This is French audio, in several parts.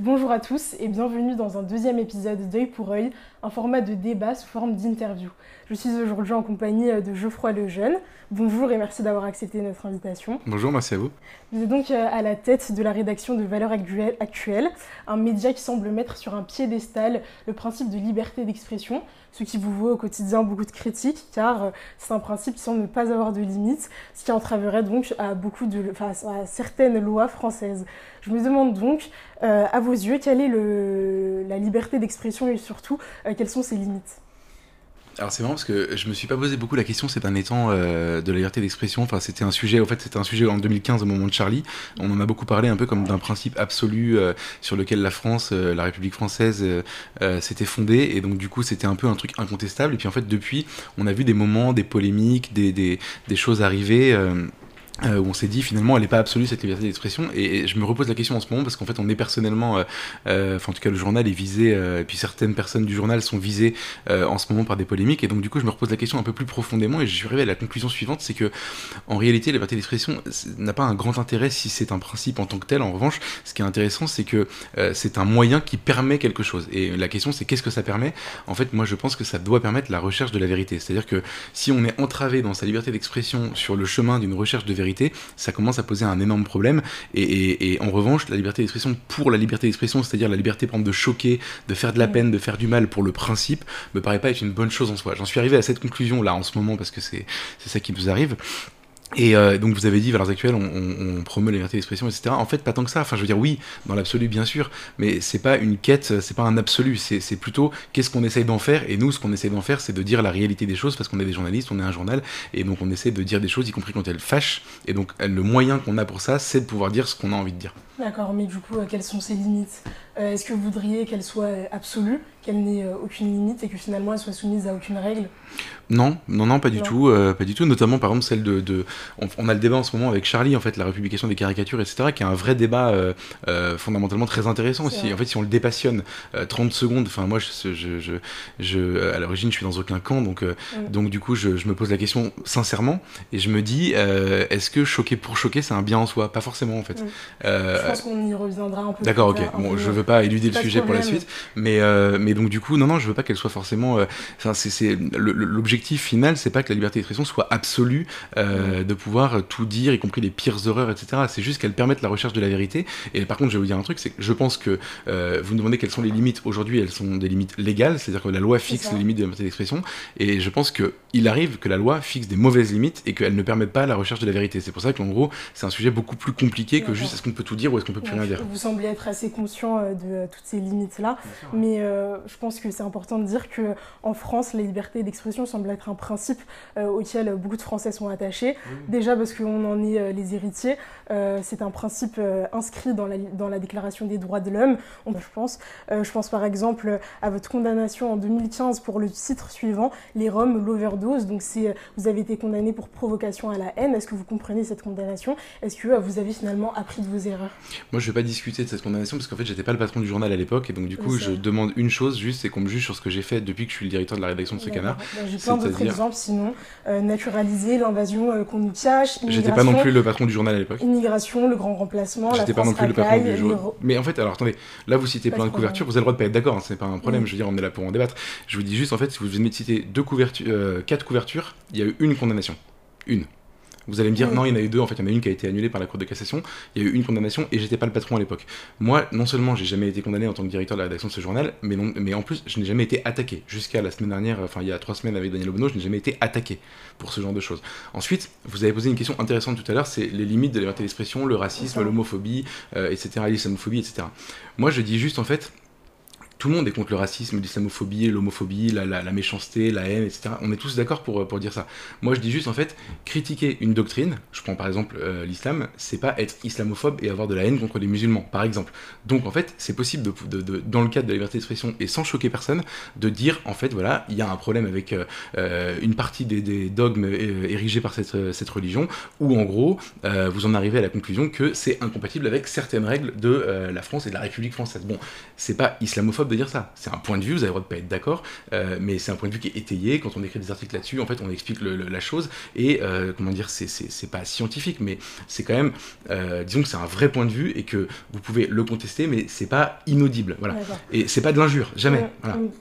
Bonjour à tous et bienvenue dans un deuxième épisode d'œil pour œil, un format de débat sous forme d'interview. Je suis aujourd'hui en compagnie de Geoffroy Lejeune. Bonjour et merci d'avoir accepté notre invitation. Bonjour, merci à vous. Vous êtes donc euh, à la tête de la rédaction de Valeurs Actuelles, un média qui semble mettre sur un piédestal le principe de liberté d'expression, ce qui vous vaut au quotidien beaucoup de critiques, car euh, c'est un principe qui semble ne pas avoir de limites, ce qui entraverait donc à, beaucoup de, enfin, à certaines lois françaises. Je me demande donc, euh, à vos yeux, quelle est la liberté d'expression et surtout, quelles sont ses limites? Alors c'est marrant parce que je me suis pas posé beaucoup la question ces derniers temps euh, de la liberté d'expression. Enfin c'était un sujet, en fait c'était un sujet en 2015 au moment de Charlie. On en a beaucoup parlé un peu comme d'un principe absolu euh, sur lequel la France, euh, la République française s'était fondée et donc du coup c'était un peu un truc incontestable. Et puis en fait depuis on a vu des moments, des polémiques, des, des choses arriver. Euh, où on s'est dit finalement elle n'est pas absolue cette liberté d'expression. Et, je me repose la question en ce moment parce qu'en fait on est personnellement euh, euh, enfin en tout cas le journal est visé et puis certaines personnes du journal sont visées en ce moment par des polémiques. Et donc du coup je me repose la question un peu plus profondément et je suis arrivé à la conclusion suivante c'est que en réalité la liberté d'expression n'a pas un grand intérêt si c'est un principe en tant que tel. En revanche ce qui est intéressant c'est que c'est un moyen qui permet quelque chose. Et la question c'est qu'est-ce que ça permet? En fait moi je pense que ça doit permettre la recherche de la vérité. C'est à dire que si on est entravé dans sa liberté d'expression sur le chemin d'une recherche de vérité ça commence à poser un énorme problème. Et, en revanche, la liberté d'expression pour la liberté d'expression, c'est-à-dire la liberté par de choquer, de faire de la peine, de faire du mal pour le principe, me paraît pas être une bonne chose en soi. J'en suis arrivé à cette conclusion là en ce moment parce que c'est ça qui nous arrive. Et euh, donc vous avez dit, Valeurs Actuelles, on, on, promeut la liberté d'expression, etc. En fait, pas tant que ça. Enfin, je veux dire, oui, dans l'absolu, bien sûr, mais c'est pas une quête, c'est pas un absolu. C'est plutôt qu'est-ce qu'on essaye d'en faire? Et nous, ce qu'on essaye d'en faire, c'est de dire la réalité des choses, parce qu'on est des journalistes, on est un journal, et donc on essaie de dire des choses, y compris quand elles fâchent. Et donc le moyen qu'on a pour ça, c'est de pouvoir dire ce qu'on a envie de dire. D'accord, mais du coup, euh, quelles sont ses limites? Euh, Est-ce que vous voudriez qu'elle soit absolue, qu'elle n'ait aucune limite et que finalement elle soit soumise à aucune règle non, non, non, pas du tout, euh, pas du tout. Notamment, par exemple, celle de, on, a le débat en ce moment avec Charlie, en fait, la républication des caricatures, etc., qui est un vrai débat euh, euh, fondamentalement très intéressant aussi. En fait, si on le dépassionne 30 secondes, enfin, moi, je, je, je, à l'origine, je suis dans aucun camp, donc, donc du coup, je, me pose la question sincèrement et je me dis, est-ce que choquer pour choquer, c'est un bien en soi? Pas forcément, en fait. je pense qu'on y reviendra un peu. D'accord, ok. Bon, je veux pas éluder le sujet pour la suite, mais, mais donc du coup, non, non, je veux pas qu'elle soit forcément. Enfin, c'est l'objectif final, c'est pas que la liberté d'expression soit absolue, euh, de pouvoir tout dire, y compris les pires horreurs, etc. C'est juste qu'elle permette la recherche de la vérité. Et par contre, je vais vous dire un truc, c'est que je pense que euh, vous me demandez quelles sont les limites. Aujourd'hui, elles sont des limites légales, c'est-à-dire que la loi fixe les limites de la liberté d'expression. Et je pense qu'il arrive que la loi fixe des mauvaises limites et qu'elle ne permette pas la recherche de la vérité. C'est pour ça qu'en gros, c'est un sujet beaucoup plus compliqué que juste est-ce qu'on peut tout dire ou est-ce qu'on peut plus rien dire. Vous semblez être assez conscient euh, de toutes ces limites-là, mais je pense que c'est important de dire que en France, la liberté d'expression semble être un principe euh, auquel beaucoup de Français sont attachés. Déjà parce qu'on en est euh, les héritiers. Euh, c'est un principe inscrit dans la, dans la Déclaration des droits de l'homme, je pense. je pense par exemple à votre condamnation en 2015 pour le titre suivant, Les Roms, l'overdose. Donc c'est, vous avez été condamné pour provocation à la haine. Est-ce que vous comprenez cette condamnation? Est-ce que vous avez finalement appris de vos erreurs? Moi je ne vais pas discuter de cette condamnation parce qu'en fait j'étais pas le patron du journal à l'époque et donc du coup je demande une chose juste, c'est qu'on me juge sur ce que j'ai fait depuis que je suis le directeur de la rédaction de ce canard. Bah, exemple, sinon euh, naturaliser l'invasion euh, qu'on nous cache. J'étais pas non plus le patron du journal à l'époque. Immigration, le grand remplacement. J'étais pas non plus le patron du journal. Mais en fait, alors attendez, là vous citez plein de couvertures, vous avez le droit de pas être d'accord, hein, c'est pas un problème, je veux dire, on est là pour en débattre. Je vous dis juste, en fait, si vous venez de citer deux couvertures, euh, quatre couvertures, il y a eu une condamnation. Une. Vous allez me dire, non, il y en a eu deux, en fait, il y en a une qui a été annulée par la Cour de cassation, il y a eu une condamnation et j'étais pas le patron à l'époque. Moi, non seulement j'ai jamais été condamné en tant que directeur de la rédaction de ce journal, mais, non, mais en plus, je n'ai jamais été attaqué. Jusqu'à la semaine dernière, enfin il y a trois semaines avec Daniel Obono, je n'ai jamais été attaqué pour ce genre de choses. Ensuite, vous avez posé une question intéressante tout à l'heure, c'est les limites de la liberté d'expression, le racisme, l'homophobie, euh, etc., l'islamophobie, etc. Moi, je dis juste, en fait, tout le monde est contre le racisme, l'islamophobie, l'homophobie, la, la, méchanceté, la haine, etc. On est tous d'accord pour, pour dire ça. Moi, je dis juste, en fait, critiquer une doctrine, je prends par exemple euh, l'islam, c'est pas être islamophobe et avoir de la haine contre les musulmans, par exemple. Donc, en fait, c'est possible, de, dans le cadre de la liberté d'expression et sans choquer personne, de dire, en fait, voilà, il y a un problème avec euh, euh, une partie des, dogmes érigés par cette, cette, religion, ou en gros, vous en arrivez à la conclusion que c'est incompatible avec certaines règles de la France et de la République française. Bon, c'est pas islamophobe, de dire ça. C'est un point de vue, vous avez le droit de pas être d'accord, euh, mais c'est un point de vue qui est étayé. Quand on écrit des articles là-dessus, en fait, on explique la chose. Et euh, comment dire, c'est pas scientifique, mais c'est quand même, euh, disons que c'est un vrai point de vue et que vous pouvez le contester, mais c'est pas inaudible. Voilà. Et c'est pas de l'injure, jamais.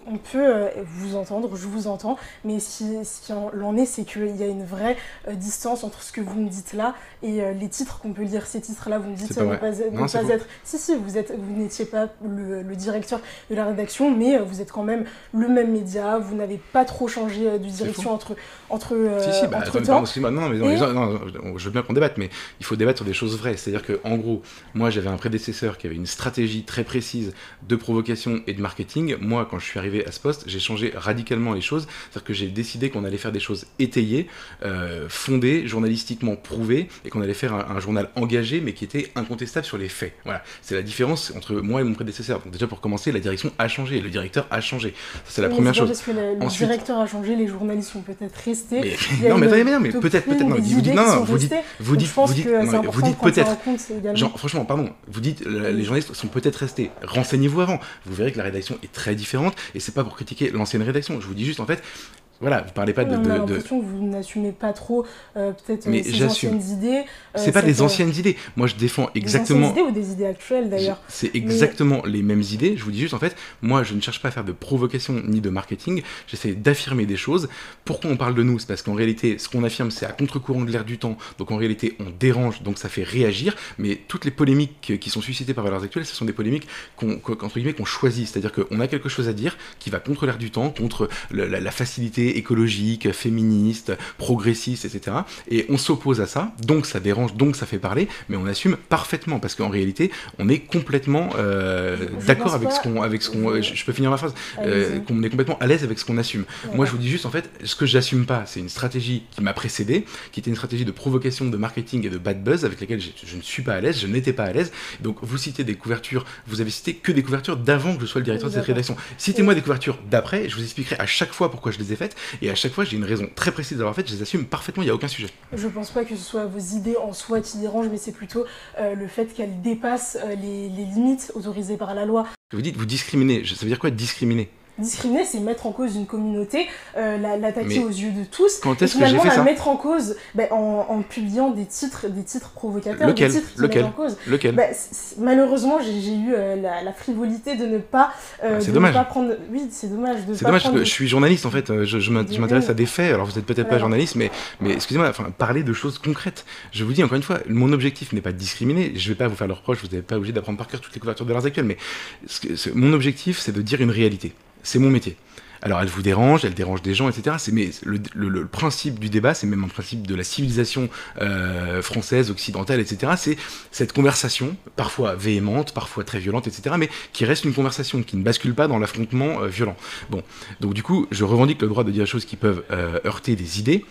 On, peut vous entendre, je vous entends, mais ce qui, ce en est, c'est qu'il y a une vraie distance entre ce que vous me dites là et les titres qu'on peut lire. Ces titres-là, vous me dites ne pas, pas être. Si, si, vous êtes, vous n'étiez pas le, le directeur de la rédaction, mais vous êtes quand même le même média, vous n'avez pas trop changé euh, de direction entre, entre, euh, si, si, bah, temps. non, mais non, je veux bien qu'on débatte, mais il faut débattre sur des choses vraies. C'est-à-dire qu'en gros, moi j'avais un prédécesseur qui avait une stratégie très précise de provocation et de marketing. Moi, quand je suis arrivé à ce poste, j'ai changé radicalement les choses. C'est-à-dire que j'ai décidé qu'on allait faire des choses étayées, euh, fondées, journalistiquement prouvées, et qu'on allait faire un, un, journal engagé, mais qui était incontestable sur les faits. Voilà, c'est la différence entre moi et mon prédécesseur. Donc déjà pour commencer, la direction a changé, le directeur a changé. C'est la première chose. Parce que le, directeur a changé, les journalistes sont peut-être restés. Mais, non, mais attendez, mais, mais peut-être, peut-être. Non, vous dites, non, vous dites, vous dites, vous dites, vous dites peut-être. Franchement, pardon, vous dites, les journalistes sont peut-être restés. Renseignez-vous avant. Vous verrez que la rédaction est très différente et c'est pas pour critiquer l'ancienne rédaction. Je vous dis juste, en fait, voilà, vous parlez pas de. On a l'impression que vous n'assumez pas trop euh, peut-être euh, ces anciennes idées. Euh, c'est pas des anciennes idées. Moi, je défends exactement. Des idées ou des idées actuelles d'ailleurs. C'est exactement les mêmes idées. Je vous dis juste en fait, moi, je ne cherche pas à faire de provocation ni de marketing. J'essaie d'affirmer des choses. Pourquoi on parle de nous? C'est parce qu'en réalité, ce qu'on affirme, c'est à contre-courant de l'air du temps. Donc en réalité, on dérange, donc ça fait réagir. Mais toutes les polémiques qui sont suscitées par Valeurs Actuelles, ce sont des polémiques qu'on choisit. C'est-à-dire qu'on a quelque chose à dire qui va contre l'air du temps, contre la facilité écologique, féministe, progressiste, etc. Et on s'oppose à ça, donc ça dérange, donc ça fait parler, mais on assume parfaitement parce qu'en réalité, on est complètement euh, d'accord avec, ce qu'on, avec ce qu'on, je, peux finir ma phrase, euh, qu'on est complètement à l'aise avec ce qu'on assume. Moi, je vous dis juste en fait, ce que j'assume pas, c'est une stratégie qui m'a précédé, qui était une stratégie de provocation, de marketing et de bad buzz avec laquelle je, je ne suis pas à l'aise, je n'étais pas à l'aise. Donc vous citez des couvertures, vous avez cité que des couvertures d'avant que je sois le directeur de cette rédaction. Citez-moi des couvertures d'après, je vous expliquerai à chaque fois pourquoi je les ai faites et à chaque fois j'ai une raison très précise d'avoir fait, je les assume parfaitement, il n'y a aucun sujet. Je pense pas que ce soit vos idées en soi qui dérangent, mais c'est plutôt euh, le fait qu'elles dépassent euh, les, les, limites autorisées par la loi. Vous dites, vous discriminez, ça veut dire quoi discriminer? Discriminer, c'est mettre en cause une communauté, euh, l'attaquer aux yeux de tous. Quand est-ce que j'ai fait la ça mettre en cause ben, en, publiant des titres, des titres provocateurs, Lequel des titres qui Lequel en cause. Lequel ben, Malheureusement, j'ai eu euh, la, frivolité de ne pas, euh, ah, c'est dommage. pas prendre. Oui, c'est dommage. C'est dommage parce que je suis journaliste en fait. Je, je m'intéresse à des faits. Alors vous n'êtes peut-être pas journaliste, mais, mais excusez-moi, enfin, parler de choses concrètes. Je vous dis encore une fois, mon objectif n'est pas de discriminer. Je ne vais pas vous faire le reproche. Vous n'êtes pas obligé d'apprendre par cœur toutes les couvertures de l'art actuelles. Mais mon objectif, c'est de dire une réalité. C'est mon métier. Alors elle vous dérange, elle dérange des gens, etc. Mais le, le, principe du débat, c'est même un principe de la civilisation euh, française, occidentale, etc. C'est cette conversation, parfois véhémente, parfois très violente, etc. Mais qui reste une conversation, qui ne bascule pas dans l'affrontement euh, violent. Bon, donc du coup, je revendique le droit de dire des choses qui peuvent euh, heurter des idées.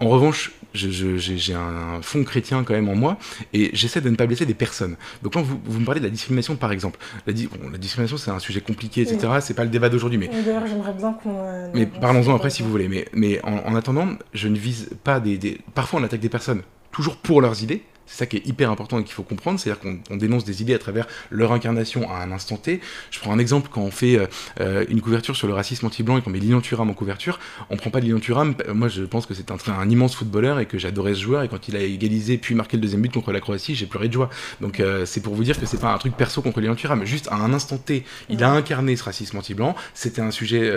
En revanche, j'ai un fond chrétien quand même en moi, et j'essaie de ne pas blesser des personnes. Donc quand vous, vous me parlez de la discrimination, par exemple, la, la discrimination c'est un sujet compliqué, etc. C'est pas le débat d'aujourd'hui, mais... D'ailleurs, j'aimerais bien euh, mais parlons-en après si vous voulez. Mais, mais en, attendant, je ne vise pas des, Parfois, on attaque des personnes toujours pour leurs idées, c'est ça qui est hyper important et qu'il faut comprendre, c'est-à-dire qu'on dénonce des idées à travers leur incarnation à un instant T. Je prends un exemple, quand on fait euh, euh, une couverture sur le racisme anti-blanc et qu'on met Lilian Thuram en couverture, on prend pas Lilian Thuram, euh, moi je pense que c'est un, un, immense footballeur et que j'adorais ce joueur, et quand il a égalisé puis marqué le deuxième but contre la Croatie, j'ai pleuré de joie. Donc c'est pour vous dire que c'est pas un truc perso contre Lilian Thuram, juste à un instant T, il a incarné ce racisme anti-blanc, c'était un sujet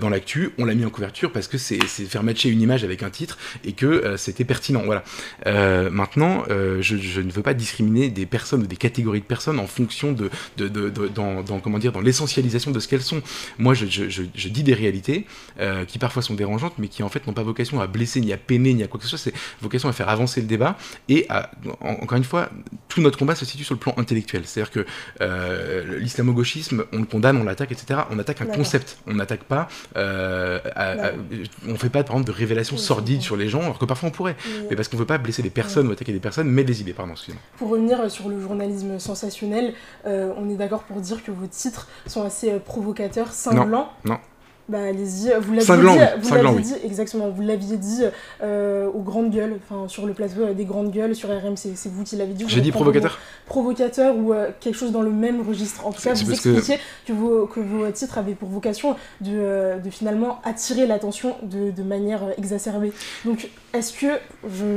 dans l'actu, on l'a mis en couverture parce que c'est faire matcher une image avec un titre et que c'était pertinent. Voilà. maintenant, euh, je, ne veux pas discriminer des personnes ou des catégories de personnes en fonction de, dans, comment dire, dans l'essentialisation de ce qu'elles sont. Moi, je, dis des réalités euh, qui parfois sont dérangeantes, mais qui en fait n'ont pas vocation à blesser, ni à peiner, ni à quoi que ce soit. C'est vocation à faire avancer le débat et à, encore une fois, tout notre combat se situe sur le plan intellectuel. C'est-à-dire que euh, l'islamo-gauchisme, on le condamne, on l'attaque, etc. On attaque un concept. On n'attaque pas. on fait pas par exemple de révélations sordides sur les gens, alors que parfois on pourrait. Mais parce qu'on veut pas blesser des personnes ou attaquer des personnes, mais des idées, pardon, Pour revenir sur le journalisme sensationnel, euh, on est d'accord pour dire que vos titres sont assez euh, provocateurs, cinglants. Non, Bah allez-y, vous l'aviez dit, vous l'aviez dit, exactement, vous l'aviez dit euh, aux grandes gueules, enfin sur le plateau des grandes gueules sur RMC, c'est vous qui l'avez dit. J'ai dit provocateur Provocateur ou euh, quelque chose dans le même registre. En tout cas, vous expliquiez que... vos, que vos titres avaient pour vocation de, euh, de finalement attirer l'attention de, de, manière exacerbée. Donc, est-ce que,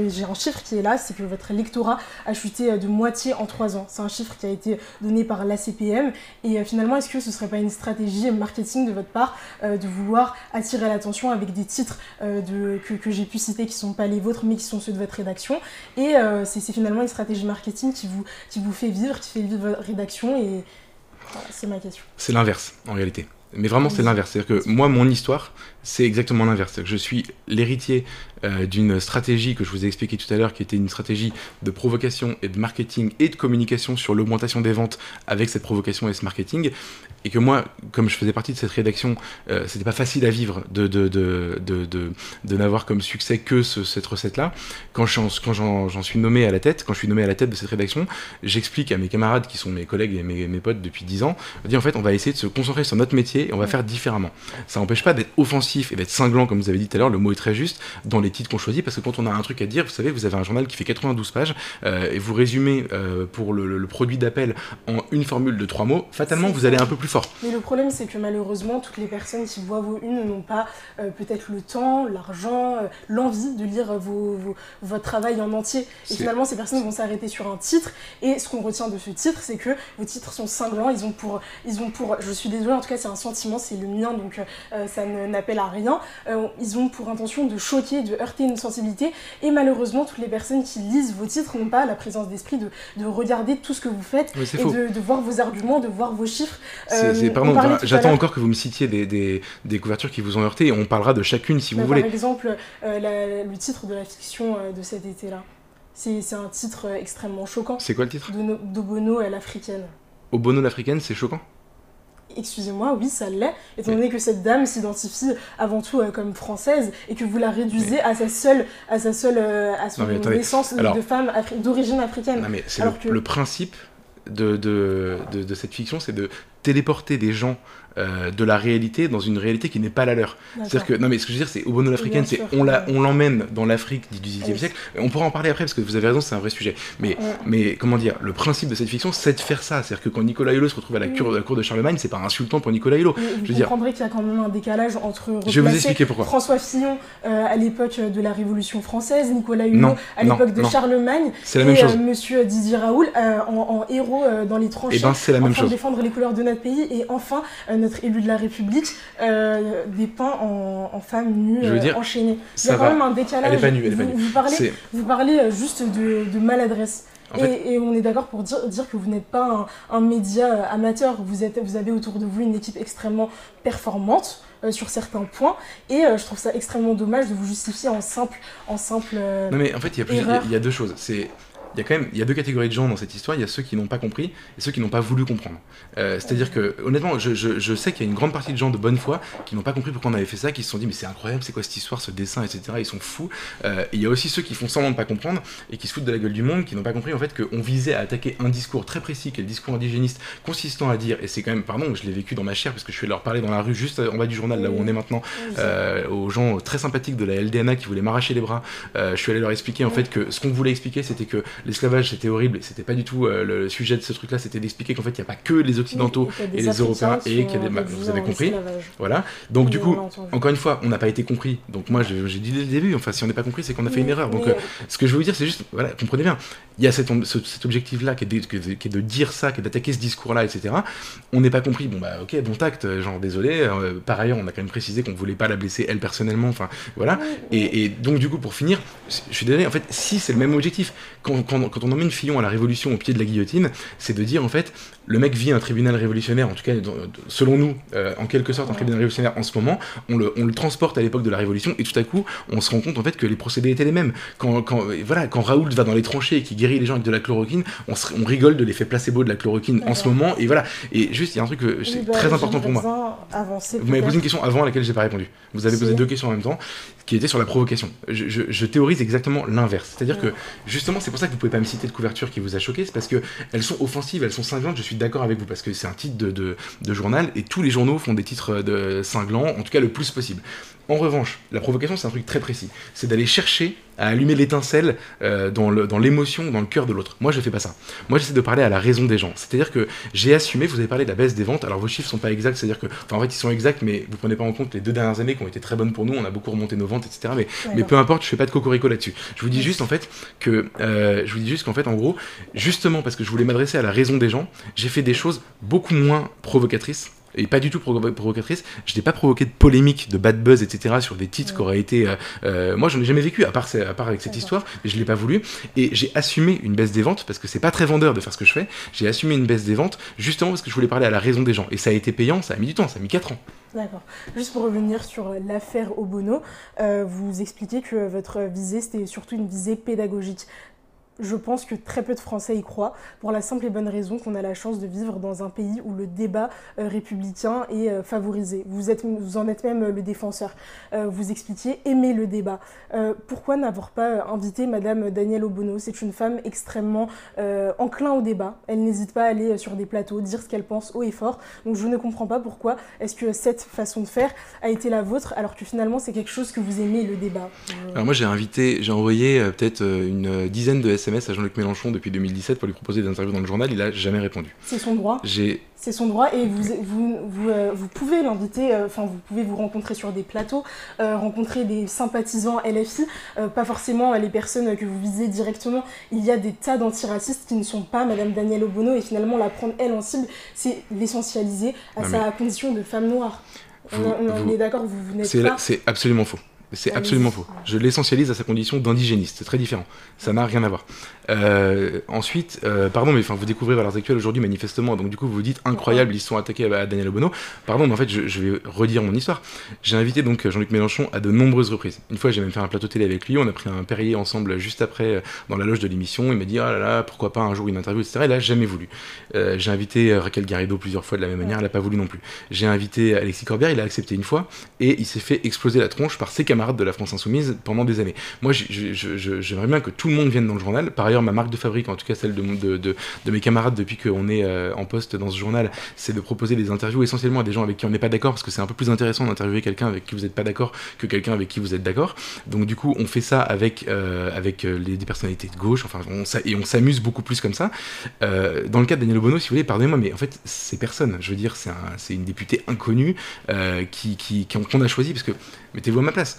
j'ai un chiffre qui est là, c'est que votre lectorat a chuté de moitié en trois ans. C'est un chiffre qui a été donné par l'ACPM. Et finalement, est-ce que ce serait pas une stratégie marketing de votre part de vouloir attirer l'attention avec des titres euh, de, que, que j'ai pu citer qui ne sont pas les vôtres mais qui sont ceux de votre rédaction. Et euh, c'est finalement une stratégie marketing qui vous, qui vous fait vivre, qui fait vivre votre rédaction. Et c'est ma question. C'est l'inverse en réalité. Mais vraiment, c'est l'inverse. C'est-à-dire que moi, mon histoire, c'est exactement l'inverse. Je suis l'héritier euh, d'une stratégie que je vous ai expliqué tout à l'heure, qui était une stratégie de provocation et de marketing et de communication sur l'augmentation des ventes avec cette provocation et ce marketing. Et que moi, comme je faisais partie de cette rédaction, euh, c'était pas facile à vivre de, de, de, de, de n'avoir comme succès que cette recette-là. Quand j'en suis nommé à la tête, quand je suis nommé à la tête de cette rédaction, j'explique à mes camarades qui sont mes collègues et mes, mes potes depuis 10 ans, je dis en fait, on va essayer de se concentrer sur notre métier et on va faire différemment. Ça n'empêche pas d'être offensif et d'être cinglant, comme vous avez dit tout à l'heure, le mot est très juste, dans les titres qu'on choisit, parce que quand on a un truc à dire, vous savez, vous avez un journal qui fait 92 pages, euh, et vous résumez euh, pour le, produit d'appel en une formule de trois mots, fatalement, vous allez un peu plus fort. Mais le problème, c'est que malheureusement, toutes les personnes qui voient vos unes n'ont pas euh, peut-être le temps, l'argent, l'envie de lire vos, votre travail en entier. Et finalement, ces personnes vont s'arrêter sur un titre, et ce qu'on retient de ce titre, c'est que vos titres sont cinglants, ils ont pour, ils ont pour, je suis désolée, en tout cas, c'est un sentiment, c'est le mien, donc ça n'appelle à rien. Euh, ils ont pour intention de choquer, de heurter une sensibilité. Et malheureusement, toutes les personnes qui lisent vos titres n'ont pas la présence d'esprit de, de, regarder tout ce que vous faites et de, de, voir vos arguments, de voir vos chiffres. Euh, pardon, j'attends encore que vous me citiez des, des, des, couvertures qui vous ont heurté et on parlera de chacune si vous bah, voulez. Par exemple, euh, le titre de la fiction de cet été-là. C'est un titre extrêmement choquant. C'est quoi le titre? D'Obono à l'africaine. Obono l'africaine, c'est choquant? Excusez-moi, oui, ça l'est, étant donné que cette dame s'identifie avant tout euh, comme française et que vous la réduisez à sa seule, à sa seule, euh, à son naissance de femme d'origine africaine. Non, mais c'est le, principe de, de, de, cette fiction, c'est de téléporter des gens euh, de la réalité dans une réalité qui n'est pas la leur. C'est-à-dire que, non mais ce que je veux dire, c'est au bono l'africaine, c'est on l'emmène dans l'Afrique du XVIIIe siècle. On pourra en parler après parce que vous avez raison, c'est un vrai sujet. Mais, mais comment dire, le principe de cette fiction, c'est de faire ça. C'est-à-dire que quand Nicolas Hulot se retrouve à la, cour, la cour de Charlemagne, c'est pas insultant pour Nicolas Hulot. je veux comprendrez qu'il y a quand même un décalage entre je vais vous expliquer pourquoi. François Fillon euh, à l'époque de la Révolution française, Nicolas Hulot à l'époque de Charlemagne, c'est la même chose. Euh, Monsieur Didier Raoul en, héros dans les tranchées, et eh ben, même de défendre les couleurs de notre pays, et enfin notre élu de la République euh, dépeint en, en femme nue euh, enchaînée. Il y a quand même un décalage. Elle est pas nue, elle est vous, pas nue. Vous parlez, vous parlez euh, juste de, de maladresse. et, et, on est d'accord pour dire, dire, que vous n'êtes pas un, un, média amateur, vous, êtes, vous avez autour de vous une équipe extrêmement performante sur certains points, et je trouve ça extrêmement dommage de vous justifier en simple... En simple non mais en fait, il y, a il y a deux choses. C'est il y a quand même il y a deux catégories de gens dans cette histoire. Il y a ceux qui n'ont pas compris et ceux qui n'ont pas voulu comprendre. Euh, c'est-à-dire que, honnêtement, je, je, je sais qu'il y a une grande partie de gens de bonne foi qui n'ont pas compris pourquoi on avait fait ça, qui se sont dit, mais c'est incroyable, c'est quoi cette histoire, ce dessin, etc. Ils sont fous. Euh, et il y a aussi ceux qui font semblant de pas comprendre et qui se foutent de la gueule du monde, qui n'ont pas compris en fait qu'on visait à attaquer un discours très précis, qui est le discours indigéniste, consistant à dire, et c'est quand même, pardon, je l'ai vécu dans ma chair parce que je suis allé leur parler dans la rue, juste en bas du journal, là où on est maintenant, euh, aux gens très sympathiques de la LDNA qui voulaient m'arracher les bras. je suis allé leur expliquer en fait que ce qu'on voulait expliquer, c'était que l'esclavage c'était horrible c'était pas du tout euh, le sujet de ce truc-là, c'était d'expliquer qu'en fait, il n'y a pas que les Occidentaux et, les Européens et qu'il y a des. Vous avez compris Voilà. Donc, du coup, encore une fois, on n'a pas été compris. Donc, moi, j'ai dit dès le début, enfin, si on n'est pas compris, c'est qu'on a fait une erreur. Donc, euh, ce que je veux vous dire, c'est juste, voilà, comprenez bien, il y a cet, objectif-là qui, qui, est de dire ça, qui est d'attaquer ce discours-là, etc. On n'est pas compris, bon, bah, ok, bon tact, genre, désolé. Euh, par ailleurs, on a quand même précisé qu'on voulait pas la blesser elle personnellement, enfin, voilà. Et, donc, du coup, pour finir, je suis désolé, en fait, si c'est le même objectif, quand, quand, quand on emmène Fillon à la Révolution au pied de la guillotine, c'est de dire en fait, le mec vit un tribunal révolutionnaire, en tout cas selon nous, euh, en quelque sorte un tribunal révolutionnaire en ce moment, on le, on le transporte à l'époque de la Révolution et tout à coup on se rend compte en fait que les procédés étaient les mêmes. Quand, quand, voilà, quand Raoul va dans les tranchées et qui guérit les gens avec de la chloroquine, on, on rigole de l'effet placebo de la chloroquine en ce moment et voilà. Et juste, il y a un truc que c'est bah, très important pour moi. Vous m'avez posé une question avant à laquelle j'ai pas répondu. Vous avez posé deux questions en même temps qui étaient sur la provocation. Je, je, théorise exactement l'inverse. C'est-à-dire que justement, c'est pour ça que vous pouvez pas me citer de couverture qui vous a choqué, c'est parce que elles sont offensives, elles sont cinglantes. Je suis d'accord avec vous parce que c'est un titre de, de, journal et tous les journaux font des titres de cinglants, en tout cas le plus possible. En revanche, la provocation, c'est un truc très précis. C'est d'aller chercher à allumer l'étincelle euh, dans l'émotion, dans, dans, le cœur de l'autre. Moi, je fais pas ça. Moi, j'essaie de parler à la raison des gens. C'est-à-dire que j'ai assumé, vous avez parlé de la baisse des ventes, alors vos chiffres sont pas exacts, c'est-à-dire que, enfin, en fait, ils sont exacts, mais vous prenez pas en compte les deux dernières années qui ont été très bonnes pour nous, on a beaucoup remonté nos ventes, etc. Mais, mais peu importe, je fais pas de cocorico là-dessus. Je vous dis juste, en fait, que, euh, je vous dis juste qu'en fait, en gros, justement parce que je voulais m'adresser à la raison des gens, j'ai fait des choses beaucoup moins provocatrices et pas du tout provocatrice. Je n'ai pas provoqué de polémique, de bad buzz, etc. sur des titres qui auraient été. Euh, euh, moi, j'en ai jamais vécu, à part, à part avec cette histoire, mais je l'ai pas voulu. Et j'ai assumé une baisse des ventes parce que c'est pas très vendeur de faire ce que je fais. J'ai assumé une baisse des ventes justement parce que je voulais parler à la raison des gens. Et ça a été payant, ça a mis du temps, ça a mis 4 ans. D'accord. Juste pour revenir sur l'affaire Obono, euh, vous expliquez que votre visée, c'était surtout une visée pédagogique je pense que très peu de Français y croient, pour la simple et bonne raison qu'on a la chance de vivre dans un pays où le débat euh, républicain est euh, favorisé. Vous, êtes, vous en êtes même euh, le défenseur. vous expliquiez aimer le débat. pourquoi n'avoir pas invité Madame Danielle Obono? C'est une femme extrêmement enclin au débat. Elle n'hésite pas à aller sur des plateaux, dire ce qu'elle pense haut et fort. Donc je ne comprends pas pourquoi est-ce que cette façon de faire a été la vôtre, alors que finalement c'est quelque chose que vous aimez, le débat. Alors moi j'ai invité, j'ai envoyé peut-être une dizaine de SMS à Jean-Luc Mélenchon depuis 2017 pour lui proposer des interviews dans le journal, il a jamais répondu. C'est son droit. J'ai c'est son droit et vous, vous, vous, euh, vous pouvez l'inviter, euh, enfin vous pouvez vous rencontrer sur des plateaux, euh, rencontrer des sympathisants LFI, pas forcément les personnes que vous visez directement. Il y a des tas d'antiracistes qui ne sont pas Madame Danielle Obono et finalement la prendre elle en cible, c'est l'essentialiser à sa condition de femme noire. on, est d'accord, vous, vous n'êtes pas... C'est absolument faux. C'est absolument faux. Je l'essentialise à sa condition d'indigéniste. C'est très différent. Ça n'a rien à voir. Euh, ensuite, euh, pardon, mais enfin, vous découvrez Valeurs Actuelles aujourd'hui manifestement, donc du coup vous vous dites incroyable, ils sont attaqués à, Daniel Obono. Pardon, mais en fait, je, vais redire mon histoire. J'ai invité donc Jean-Luc Mélenchon à de nombreuses reprises. Une fois, j'ai même fait un plateau télé avec lui, on a pris un Perrier ensemble juste après euh, dans la loge de l'émission. Il m'a dit, ah là là, pourquoi pas un jour une interview, etc. Et là, jamais voulu. j'ai invité Raquel Garrido plusieurs fois de la même manière, elle n'a pas voulu non plus. J'ai invité Alexis Corbière, il a accepté une fois, et il s'est fait exploser la tronche par ses camarades de la France Insoumise pendant des années. Moi, j'aimerais bien que tout le monde vienne dans le journal. Par ailleurs, ma marque de fabrique, en tout cas celle de, mes camarades depuis qu'on est euh, en poste dans ce journal, c'est de proposer des interviews essentiellement à des gens avec qui on n'est pas d'accord, parce que c'est un peu plus intéressant d'interviewer quelqu'un avec qui vous n'êtes pas d'accord que quelqu'un avec qui vous êtes d'accord. Donc du coup, on fait ça avec, euh, euh, des personnalités de gauche, enfin, et on s'amuse beaucoup plus comme ça. dans le cas de Daniel Obono, si vous voulez, pardonnez-moi, mais en fait, c'est personne. Je veux dire, c'est une députée inconnue qu'on a choisi, parce que, mettez-vous à ma place,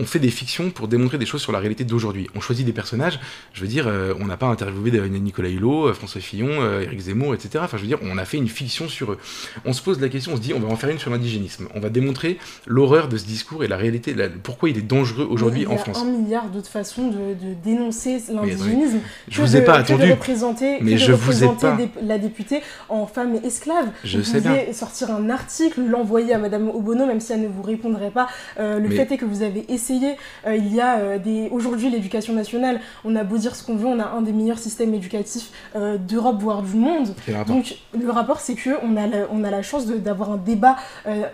on fait des fictions pour démontrer des choses sur la réalité d'aujourd'hui. On choisit des personnages, je veux dire, euh, on n'a pas interviewé Nicolas Hulot, euh, François Fillon, euh, Éric Zemmour, etc. Enfin, je veux dire, on a fait une fiction sur eux. On se pose la question, on se dit, on va en faire une sur l'indigénisme. On va démontrer l'horreur de ce discours et la réalité, pourquoi il est dangereux aujourd'hui en France. Il y a un milliard d'autres façons de, dénoncer l'indigénisme. Je vous ai pas attendu. représenter, mais je vous ai pas. la députée en femme esclave. Je vous sais bien. sortir un article, l'envoyer à Madame Obono, même si elle ne vous répondrait pas. le fait est que vous avez essayé euh, il y a euh, des... aujourd'hui l'éducation nationale, on a beau dire ce qu'on veut, on a un des meilleurs systèmes éducatifs euh, d'Europe, voire du monde. Donc le rapport, c'est que on a la, on a la chance d'avoir un débat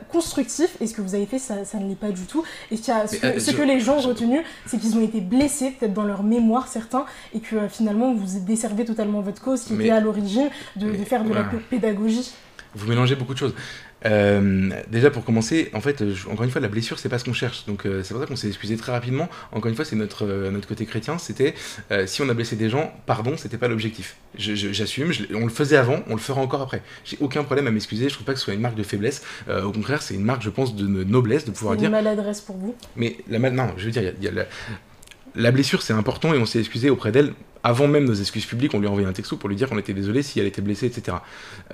constructif. Et ce que vous avez fait, ça, ça ne l'est pas du tout. Et ce, que, les gens ont retenu, c'est qu'ils ont été blessés, peut-être dans leur mémoire certains, et que finalement vous desservez totalement votre cause, qui était à l'origine de, faire de la pédagogie. Vous mélangez beaucoup de choses. Euh, déjà pour commencer, en fait, encore une fois, la blessure, c'est pas ce qu'on cherche. Donc euh, c'est pour ça qu'on s'est excusé très rapidement. Encore une fois, c'est notre, euh, notre côté chrétien. C'était si on a blessé des gens, pardon, c'était pas l'objectif. J'assume, on le faisait avant, on le fera encore après. J'ai aucun problème à m'excuser. Je trouve pas que ce soit une marque de faiblesse. au contraire, c'est une marque, je pense, de noblesse de pouvoir dire. Une maladresse pour vous? Mais la mal, non, je veux dire, il y a, la, la blessure, c'est important et on s'est excusé auprès d'elle avant même nos excuses publiques, on lui a envoyé un texto pour lui dire qu'on était désolé si elle était blessée, etc.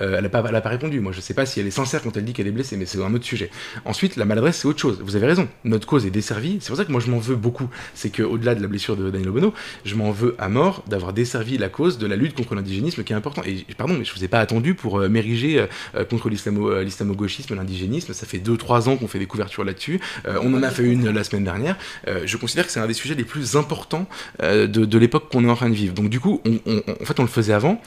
Euh, elle n'a pas, pas, répondu. Moi, je ne sais pas si elle est sincère quand elle dit qu'elle est blessée, mais c'est un autre sujet. Ensuite, la maladresse, c'est autre chose. Vous avez raison. Notre cause est desservie. C'est pour ça que moi, je m'en veux beaucoup. C'est qu'au-delà de la blessure de Daniel Obono, je m'en veux à mort d'avoir desservi la cause de la lutte contre l'indigénisme qui est important. Et pardon, mais je ne vous ai pas attendu pour euh, m'ériger euh, contre l'islamo-gauchisme, l'indigénisme. Ça fait 2-3 ans qu'on fait des couvertures là-dessus. on en a fait une la semaine dernière. je considère que c'est un des sujets les plus importants de, de l'époque qu'on est en train de Donc du coup, en fait, on le faisait avant,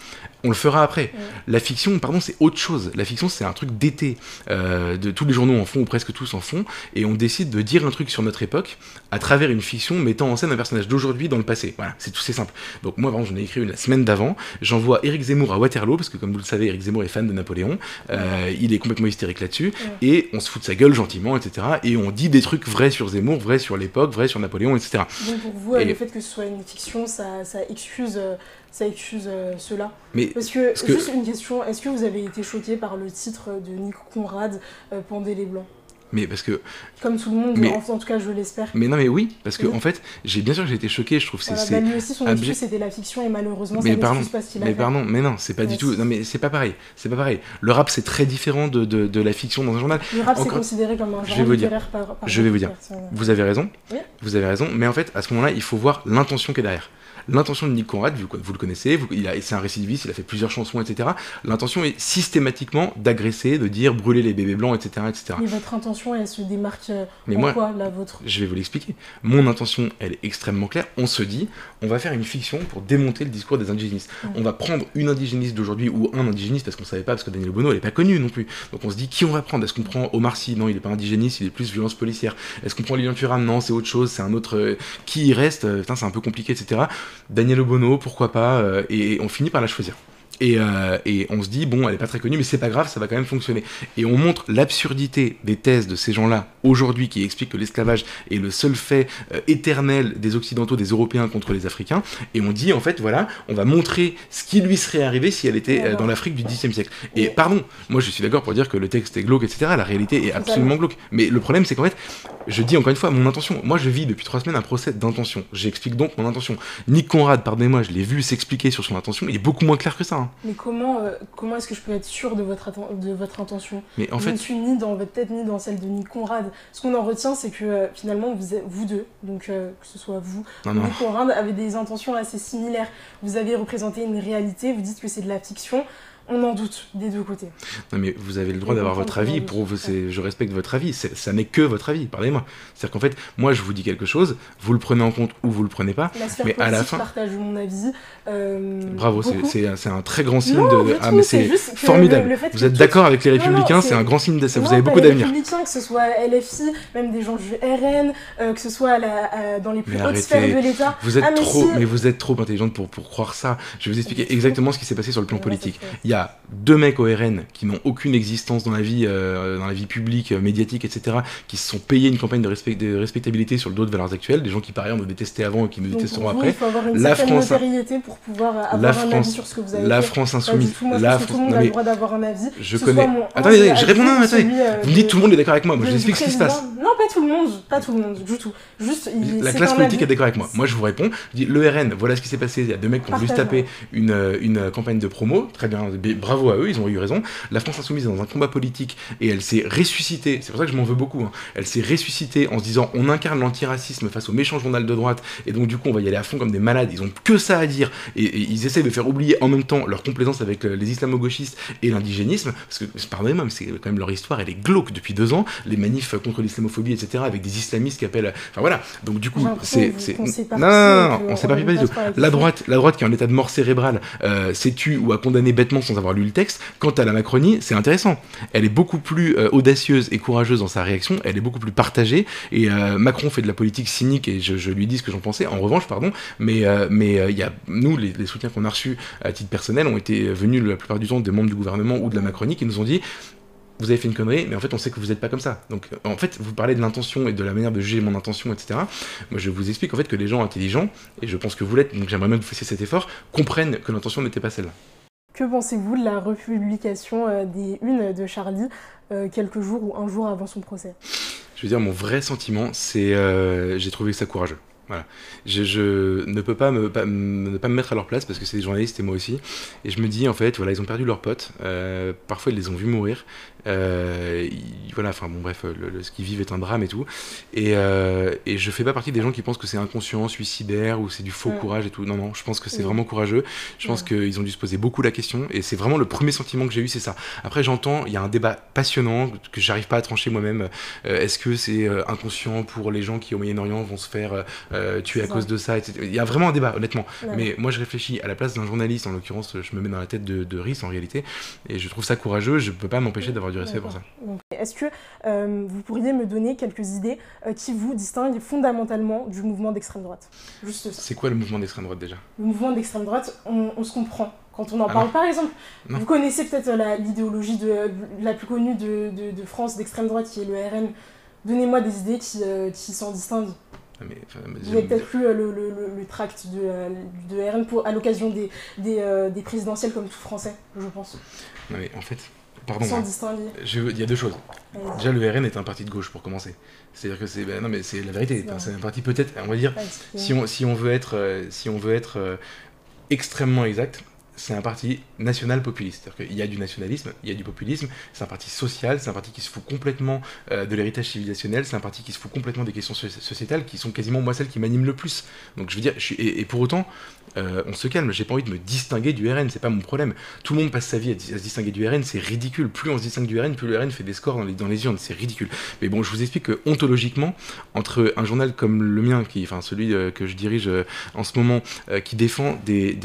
on le fera après. La fiction, pardon, c'est autre chose. La fiction, c'est un truc d'été. Euh, de tous les journaux en font ou presque tous en font, et on décide de dire un truc sur notre époque à travers une fiction mettant en scène un personnage d'aujourd'hui dans le passé. Voilà, c'est tout, c'est simple. Donc moi, vraiment, j'en ai écrit une la semaine d'avant. J'envoie Eric Zemmour à Waterloo parce que comme vous le savez, Eric Zemmour est fan de Napoléon. Euh, il est complètement hystérique là-dessus, et on se fout de sa gueule gentiment, etc. Et on dit des trucs vrais sur Zemmour, vrais sur l'époque, vrais sur Napoléon, etc. Donc pour vous, le fait que ce soit une fiction, ça, ça excuse. Euh, ça excuse euh, cela. Mais parce que, juste une question, est-ce que vous avez été choqué par le titre de Nick Conrad, euh, Pendez les Blancs? Mais parce que. Comme tout le monde, mais, en, tout cas, je l'espère. Mais non, mais oui, parce que en fait, j'ai bien sûr que j'ai été choqué. Je trouve que c'est. Bah, lui aussi, son excuse, c'était la fiction et malheureusement, mais ça pardon, pas ce qu'il a Mais pardon, mais non, c'est pas du tout. Non, mais c'est pas pareil. C'est pas pareil. Le rap, c'est très différent de, de, de, la fiction dans un journal. Le rap, c'est considéré comme un genre littéraire par, par Je vais vous dire. Vous avez raison. Oui. Vous avez raison. Mais en fait, à ce moment-là, il faut voir l'intention qui est derrière. L'intention de Nick Conrad, vous, vous le connaissez, vous, c'est un récidiviste, il a fait plusieurs chansons, etc. L'intention est systématiquement d'agresser, de dire brûler les bébés blancs, etc. etc. Mais votre intention, elle se démarque euh, Mais en moi, quoi, la vôtre Je vais vous l'expliquer. Mon intention, elle est extrêmement claire. On se dit, on va faire une fiction pour démonter le discours des indigénistes. On va prendre une indigéniste d'aujourd'hui ou un indigéniste, parce qu'on savait pas, parce que Daniel Bono, elle est pas connue non plus. Donc on se dit, qui on va prendre? Est-ce qu'on prend Omar Sy? Non, il est pas indigéniste, il est plus violence policière. Est-ce qu'on prend Lilian Thuram? Non, c'est autre chose, c'est un autre. Euh, qui y reste? Putain, c'est un peu compliqué, etc. Daniel Obono, pourquoi pas, euh, et on finit par la choisir. Euh, et, on se dit, bon, elle n'est pas très connue, mais c'est pas grave, ça va quand même fonctionner. Et on montre l'absurdité des thèses de ces gens-là aujourd'hui qui expliquent que l'esclavage est le seul fait euh, éternel des Occidentaux, des Européens contre les Africains. Et on dit, en fait, voilà, on va montrer ce qui lui serait arrivé si elle était euh, dans l'Afrique du Xe siècle. Et pardon, moi je suis d'accord pour dire que le texte est glauque, etc. La réalité est absolument glauque. Mais le problème, c'est qu'en fait, je dis encore une fois, mon intention, moi je vis depuis trois semaines un procès d'intention. J'explique donc mon intention. Nick Conrad, pardonnez-moi, je l'ai vu s'expliquer sur son intention, il est beaucoup moins clair que ça. Hein. Mais comment, euh, comment est-ce que je peux être sûr de votre, de votre intention? Mais en je ne suis ni dans votre tête ni dans celle de Nick Conrad. Ce qu'on en retient, c'est que euh, finalement, vous, vous deux, donc euh, que ce soit vous, ou Nick Conrad, avez des intentions assez similaires. Vous avez représenté une réalité, vous dites que c'est de la fiction on en doute des deux côtés. Non, mais vous avez le droit d'avoir votre avis. Pour vous, je respecte votre avis. Ça n'est que votre avis. Parlez-moi. C'est-à-dire qu'en fait, moi, je vous dis quelque chose, vous le prenez en compte ou vous le prenez pas. mais à la fin, partage mon avis. Euh, Bravo, c'est un très grand signe de. ah, mais c'est formidable. vous êtes d'accord avec les Républicains, c'est un grand signe de ça. Vous avez beaucoup d'avenir. Les Républicains, que ce soit LFI, même des gens du RN, euh, que ce soit dans les plus hautes sphères de l'État. Vous êtes ah, trop, mais vous êtes trop intelligente pour pour croire ça. Je vais vous expliquer exactement ce qui s'est passé sur le plan politique. Il y a deux mecs au RN qui n'ont aucune existence dans la vie, euh, dans la vie publique, euh, médiatique, etc., qui se sont payés une campagne de, respect, de respectabilité sur le dos de valeurs actuelles, des gens qui par ailleurs nous détestaient avant et qui nous détesteront après. Il faut avoir une la France, pour pouvoir avoir la un avis sur ce que vous avez La France insoumise. la France. Tout le monde a le droit d'avoir un avis. Je connais. Attendez, je réponds. Non, attendez. Euh, vous me dites tout le monde est d'accord avec moi. Moi, je vous explique ce qui se passe. Non, pas tout le monde. Pas tout le monde du tout. Juste. La classe politique est d'accord avec moi. Moi, je vous réponds. Je dis le RN. Voilà ce qui s'est passé. Il y a deux mecs qui ont se taper une une campagne de promo. Très bien. Bravo à eux. Ils ont eu raison. La France Insoumise est dans un combat politique et elle s'est ressuscitée, c'est pour ça que je m'en veux beaucoup, hein. elle s'est ressuscitée en se disant on incarne l'antiracisme face au méchant journal de droite et donc du coup on va y aller à fond comme des malades, ils ont que ça à dire et, ils essaient de faire oublier en même temps leur complaisance avec les islamo-gauchistes et l'indigénisme, parce que pardonnez-moi mais c'est quand même leur histoire, elle est glauque depuis deux ans, les manifs contre l'islamophobie etc avec des islamistes qui appellent, enfin voilà, donc du coup c'est... Non, non, non, on sait pas du tout. La droite, la droite qui est en état de mort cérébrale euh, s'est tue ou a condamné bêtement sans avoir lu le texte, quant à la Macronie, c'est intéressant. Elle est beaucoup plus euh, audacieuse et courageuse dans sa réaction, elle est beaucoup plus partagée, et euh, Macron fait de la politique cynique, et je, lui dis ce que j'en pensais, en revanche, pardon, mais euh, mais il y a, nous, les, soutiens qu'on a reçus à titre personnel ont été venus la plupart du temps des membres du gouvernement ou de la Macronie qui nous ont dit vous avez fait une connerie, mais en fait, on sait que vous n'êtes pas comme ça. Donc, en fait, vous parlez de l'intention et de la manière de juger mon intention, etc. Moi, je vous explique en fait que les gens intelligents, et je pense que vous l'êtes, donc j'aimerais même que vous fassiez cet effort, comprennent que l'intention n'était pas celle-là. Que pensez-vous de la republication euh, des unes de Charlie euh, quelques jours ou un jour avant son procès? Je veux dire, mon vrai sentiment, c'est euh, j'ai trouvé ça courageux. Je, ne peux pas me mettre à leur place parce que c'est des journalistes et moi aussi. Et je me dis, en fait, voilà, ils ont perdu leurs potes. parfois, ils les ont vus mourir. Euh, voilà, enfin bon, bref, le, ce qu'ils vivent est un drame et tout. Et, euh, et, je fais pas partie des gens qui pensent que c'est inconscient, suicidaire ou c'est du faux courage et tout. Non, non, je pense que c'est vraiment courageux. Je pense qu'ils ont dû se poser beaucoup la question et c'est vraiment le premier sentiment que j'ai eu, c'est ça. Après, j'entends, il y a un débat passionnant que j'arrive pas à trancher moi-même. Euh, est-ce que c'est inconscient pour les gens qui au Moyen-Orient vont se faire tu es à cause de ça, etc. Il y a vraiment un débat, honnêtement. Mais moi, je réfléchis à la place d'un journaliste, en l'occurrence, je me mets dans la tête de, de Rhys en réalité, et je trouve ça courageux. Je peux pas m'empêcher d'avoir du ça. Est-ce que vous pourriez me donner quelques idées qui vous distinguent fondamentalement du mouvement d'extrême droite? Juste C'est quoi le mouvement d'extrême droite déjà? Le mouvement d'extrême droite, on, se comprend quand on en parle. Par exemple, vous connaissez peut-être l'idéologie de, la plus connue de, de, France d'extrême droite qui est le RN. Donnez-moi des idées qui, euh, qui s'en distinguent. vous avez peut-être lu euh, le, le, le, tract de, euh, de RN pour, à l'occasion des, des, des, présidentielles comme tout français, je pense. Non mais en fait, pardon. Sans hein. Il y a deux choses. Déjà, le RN est un parti de gauche pour commencer. C'est-à-dire que c'est ben, non mais c'est la vérité. C'est un parti peut-être, on va dire, si on, si on veut être, si on veut être extrêmement exact, c'est un parti national populiste. Qu'il y a du nationalisme, il y a du populisme, c'est un parti social, c'est un parti qui se fout complètement euh, de l'héritage civilisationnel, c'est un parti qui se fout complètement des questions sociétales qui sont quasiment moi celles qui m'animent le plus. Donc je veux dire, et, pour autant, euh, on se calme, j'ai pas envie de me distinguer du RN, c'est pas mon problème. Tout le monde passe sa vie à, se distinguer du RN, c'est ridicule. Plus on se distingue du RN, plus le RN fait des scores dans les, dans urnes, c'est ridicule. Mais bon, je vous explique que ontologiquement, entre un journal comme le mien, enfin celui euh, que je dirige en ce moment, qui défend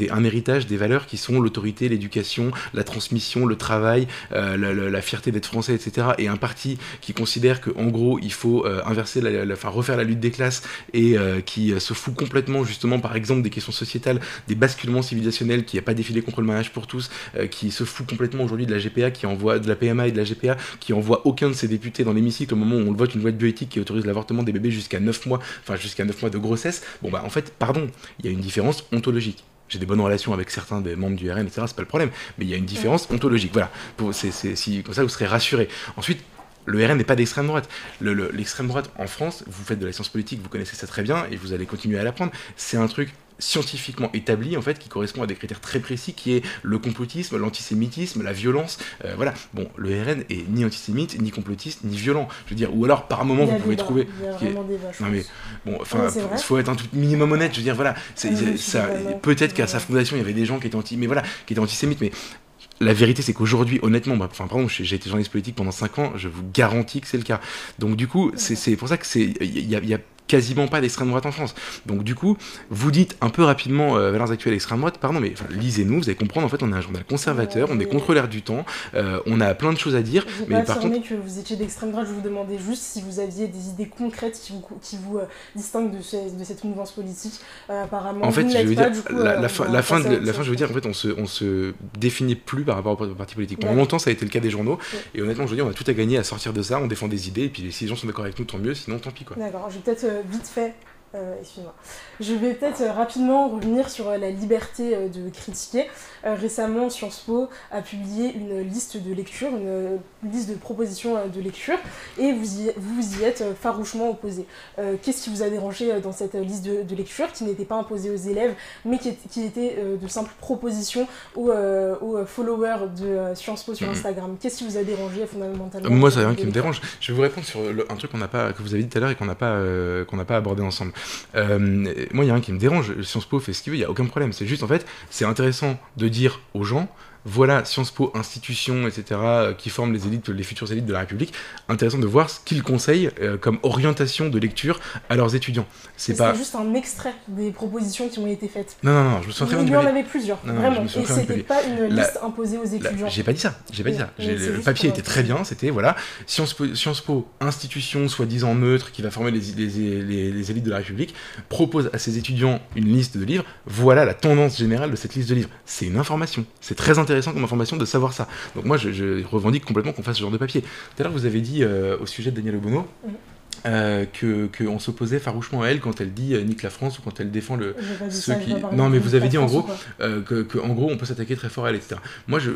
un héritage, des valeurs qui sont l'autorité, l'éducation, la transmission, le travail, euh, la, fierté d'être français, etc. Et un parti qui considère qu'en gros, il faut euh, inverser, la, enfin, refaire la lutte des classes et euh, qui se fout complètement, justement, par exemple, des questions sociétales, des basculements civilisationnels, qui n'a pas défilé contre le mariage pour tous, qui se fout complètement aujourd'hui de la GPA, qui envoie de la PMA et de la GPA, qui envoie aucun de ses députés dans l'hémicycle au moment où on le vote une loi de bioéthique qui autorise l'avortement des bébés jusqu'à 9 mois, enfin jusqu'à 9 mois de grossesse. Bon bah en fait, pardon, il y a une différence ontologique j'ai des bonnes relations avec certains des membres du RN, etc. C'est pas le problème. Mais il y a une différence ontologique. Voilà. Pour, c'est, si, comme ça, vous serez rassurés. Ensuite, le RN n'est pas d'extrême droite. l'extrême droite en France, vous faites de la science politique, vous connaissez ça très bien et vous allez continuer à l'apprendre. C'est un truc scientifiquement établi en fait qui correspond à des critères très précis qui est le complotisme, l'antisémitisme, la violence. Euh, voilà. Bon, le RN est ni antisémite, ni complotiste, ni violent. Je veux dire, ou alors par moment vous pouvez trouver. non mais bon, enfin, il faut être un tout minimum honnête. Je veux dire, voilà, ça. Peut-être qu'à sa fondation il y avait des gens qui étaient anti, mais voilà, qui étaient antisémites, mais la vérité, c'est qu'aujourd'hui, honnêtement, bah, enfin, pardon, j'ai été journaliste politique pendant 5 ans, je vous garantis que c'est le cas. Donc, du coup, c'est pour ça que c'est, il y a, quasiment pas d'extrême droite en France. Donc du coup, vous dites un peu rapidement euh, valeurs actuelles extrême droite, pardon, mais lisez-nous, vous allez comprendre, en fait, on est un journal conservateur, on est contre l'air du temps, euh, on a plein de choses à dire. mais pas par contre... que vous étiez d'extrême droite, je vous demandais juste si vous aviez des idées concrètes qui vous, qui vous euh, distinguent de, de, cette mouvance politique. Euh, apparemment, en fait, je veux dire, la, fin, la fin, de, la fin, je veux dire, en fait, on se, on se définit plus par rapport aux partis politiques. Pendant longtemps, ça a été le cas des journaux, et honnêtement, je veux dire, on a tout à gagner à sortir de ça, on défend des idées, et puis si les gens sont d'accord avec nous, tant mieux, sinon tant pis quoi. D'accord, je vais peut-être vite fait euh, excuse-moi. Je vais peut-être euh, rapidement revenir sur euh, la liberté de critiquer. récemment, Sciences Po a publié une liste de lecture, une, liste de propositions de lecture, et vous y, vous y êtes farouchement opposé. Qu'est-ce qui vous a dérangé dans cette liste de, lecture qui n'était pas imposée aux élèves, mais qui, qui était de simples propositions aux, aux, followers de Sciences Po sur mhm. Instagram? Qu'est-ce qui vous a dérangé fondamentalement? Moi, ça rien qui me dérange. Je vais vous répondre sur un truc qu'on pas, que vous avez dit tout à l'heure et qu'on n'a pas, qu'on n'a pas abordé ensemble. Euh, moi, il y a un qui me dérange. Sciences Po fait ce qu'il veut, il n'y a aucun problème. C'est juste, en fait, c'est intéressant de dire aux gens voilà Sciences Po, institutions, etc., euh, qui forment les élites, les futures élites de la République. Intéressant de voir ce qu'ils conseillent euh, comme orientation de lecture à leurs étudiants. C'est pas juste un extrait des propositions qui ont été faites? Non, non, non, je me suis Il y en avait plusieurs, vraiment. Et c'était pas une liste imposée aux étudiants. J'ai pas dit ça. J'ai pas dit ça. Le papier était très bien. C'était voilà Sciences Po, Sciences Po institution soi-disant neutre qui va former les, les, les élites de la République, propose à ses étudiants une liste de livres. Voilà la tendance générale de cette liste de livres. C'est une information. C'est très intéressant intéressant comme information de savoir ça. Donc moi, je, revendique complètement qu'on fasse ce genre de papier. Tout à l'heure, vous avez dit euh, au sujet de Daniel Obono. Euh, que qu'on s'opposait farouchement à elle quand elle dit euh, nique la France ou quand elle défend le ceux qui non mais vous avez dit en gros euh, que, en gros on peut s'attaquer très fort à elle etc moi je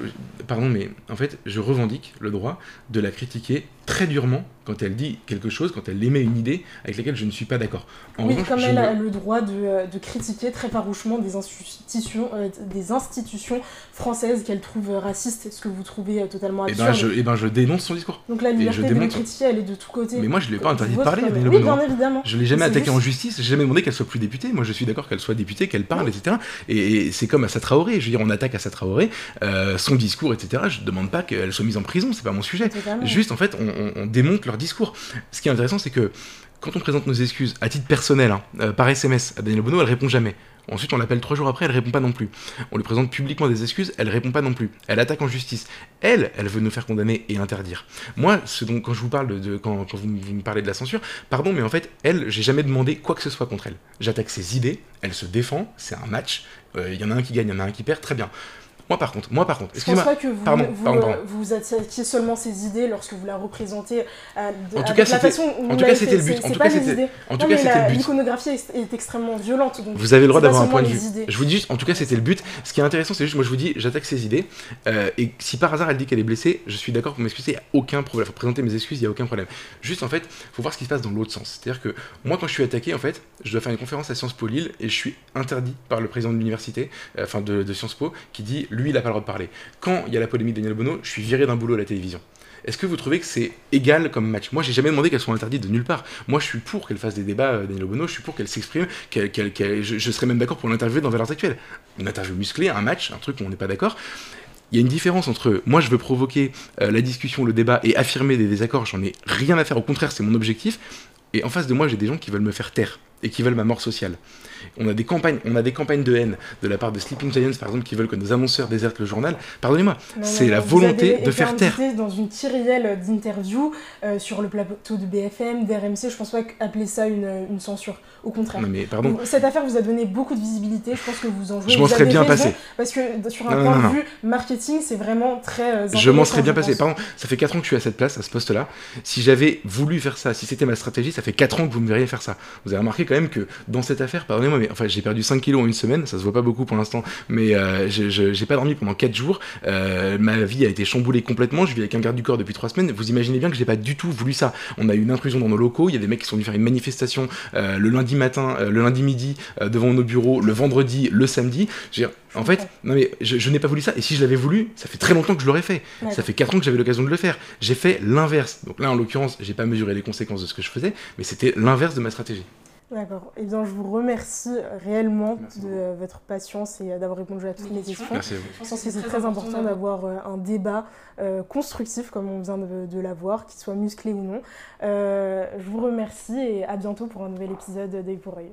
pardon mais en fait je revendique le droit de la critiquer très durement quand elle dit quelque chose, quand elle émet une idée avec laquelle je ne suis pas d'accord. Oui, comme elle a le droit de, de, critiquer très farouchement des institutions, des institutions françaises qu'elle trouve racistes, est-ce que vous trouvez totalement absurde Et ben, je, et ben je dénonce son discours. Donc la liberté de critiquer, elle est de tous côtés. Mais moi je ne l'ai pas interdit de parler, Oui, bien évidemment. Je ne l'ai jamais attaqué en justice, j'ai jamais demandé qu'elle soit plus députée. Moi je suis d'accord qu'elle soit députée, qu'elle parle, etc. Et, c'est comme à Traoré, je veux dire, on attaque à Traoré, euh, son discours, etc. Je ne demande pas qu'elle soit mise en prison, c'est pas mon sujet. Juste en fait, on, on, démonte leur discours. Ce qui est intéressant, c'est que quand on présente nos excuses à titre personnel, hein, par SMS à Daniel Bono, elle répond jamais. Ensuite, on l'appelle trois jours après, elle répond pas non plus. On lui présente publiquement des excuses, elle répond pas non plus. Elle attaque en justice. Elle, elle veut nous faire condamner et interdire. Moi, quand je vous parle de, quand, vous, me parlez de la censure, pardon, mais en fait, elle, j'ai jamais demandé quoi que ce soit contre elle. J'attaque ses idées, elle se défend, c'est un match. Euh, il y en a un qui gagne, il y en a un qui perd, très bien. Moi par contre, moi par contre, excusez-moi. Je pense pas que vous, pardon, vous, vous, attaquiez seulement ces idées lorsque vous la représentez euh, en tout cas, la façon où en tout cas, c'était le but. En tout cas, c'était en tout cas, c'était le but. L'iconographie est, extrêmement violente. Donc vous avez le droit d'avoir un point de vue. Je vous dis juste, en tout cas, c'était le but. Ce qui est intéressant, c'est juste, moi, je vous dis, j'attaque ces idées. Euh, et si par hasard elle dit qu'elle est blessée, je suis d'accord pour m'excuser. Il n'y a aucun problème. Faut présenter mes excuses, il n'y a aucun problème. Juste, en fait, faut voir ce qui se passe dans l'autre sens. C'est-à-dire que moi, quand je suis attaqué, en fait, je dois faire une conférence à Sciences Po Lille et je suis interdit par le président de l'université, euh, enfin de, de Sciences Po, qui dit, lui, il n'a pas le droit de parler quand il y a la polémique de Daniel Bono, je suis viré d'un boulot à la télévision. Est-ce que vous trouvez que c'est égal comme match? Moi, j'ai jamais demandé qu'elle soit interdite de nulle part. Moi, je suis pour qu'elle fasse des débats, euh, Daniel Bono, je suis pour qu'elle s'exprime, je, serais même d'accord pour l'interviewer dans Valeurs Actuelles. Une interview musclée, un match, un truc où on n'est pas d'accord. Il y a une différence entre moi, je veux provoquer euh, la discussion, le débat et affirmer des désaccords, j'en ai rien à faire, au contraire, c'est mon objectif. Et en face de moi, j'ai des gens qui veulent me faire taire et qui veulent ma mort sociale. On a des campagnes, on a des campagnes de haine de la part de Sleeping Giants, par exemple, qui veulent que nos annonceurs désertent le journal. Pardonnez-moi, c'est la volonté de faire taire. dans une tyrielle d'interviews euh, sur le plateau de BFM, d'RMC, je pense pas appeler ça une, censure. Au contraire. mais pardon. Cette affaire vous a donné beaucoup de visibilité. Je pense que vous en jouez. Je m'en serais bien passé. Parce que sur un point de vue marketing, c'est vraiment très. Euh, je m'en serais bien passé. Pardon, ça fait 4 ans que je suis à cette place, à ce poste-là. Si j'avais voulu faire ça, si c'était ma stratégie, ça fait 4 ans que vous me verriez faire ça. Vous avez remarqué quand même que dans cette affaire, pardonnez-moi, mais enfin, j'ai perdu 5 kilos en une semaine, ça se voit pas beaucoup pour l'instant, mais euh, j'ai pas dormi pendant 4 jours. Euh, ma vie a été chamboulée complètement. Je vis avec un garde du corps depuis 3 semaines. Vous imaginez bien que j'ai pas du tout voulu ça. On a eu une intrusion dans nos locaux. Il y a des mecs qui sont venus faire une manifestation euh, le lundi matin, le lundi midi devant nos bureaux, le vendredi, le samedi. en fait, non mais je, n'ai pas voulu ça. Et si je l'avais voulu, ça fait très longtemps que je l'aurais fait. Ça fait 4 ans que j'avais l'occasion de le faire. J'ai fait l'inverse. Donc là, en l'occurrence, j'ai pas mesuré les conséquences de ce que je faisais, mais c'était l'inverse de ma stratégie. D'accord. Eh bien, je vous remercie réellement de votre patience et d'avoir répondu à toutes mes questions. Merci Je pense que c'est très important d'avoir euh, un débat euh, constructif, comme on vient de, l'avoir, qu'il soit musclé ou non. Euh, je vous remercie et à bientôt pour un nouvel épisode d'œil pour œil.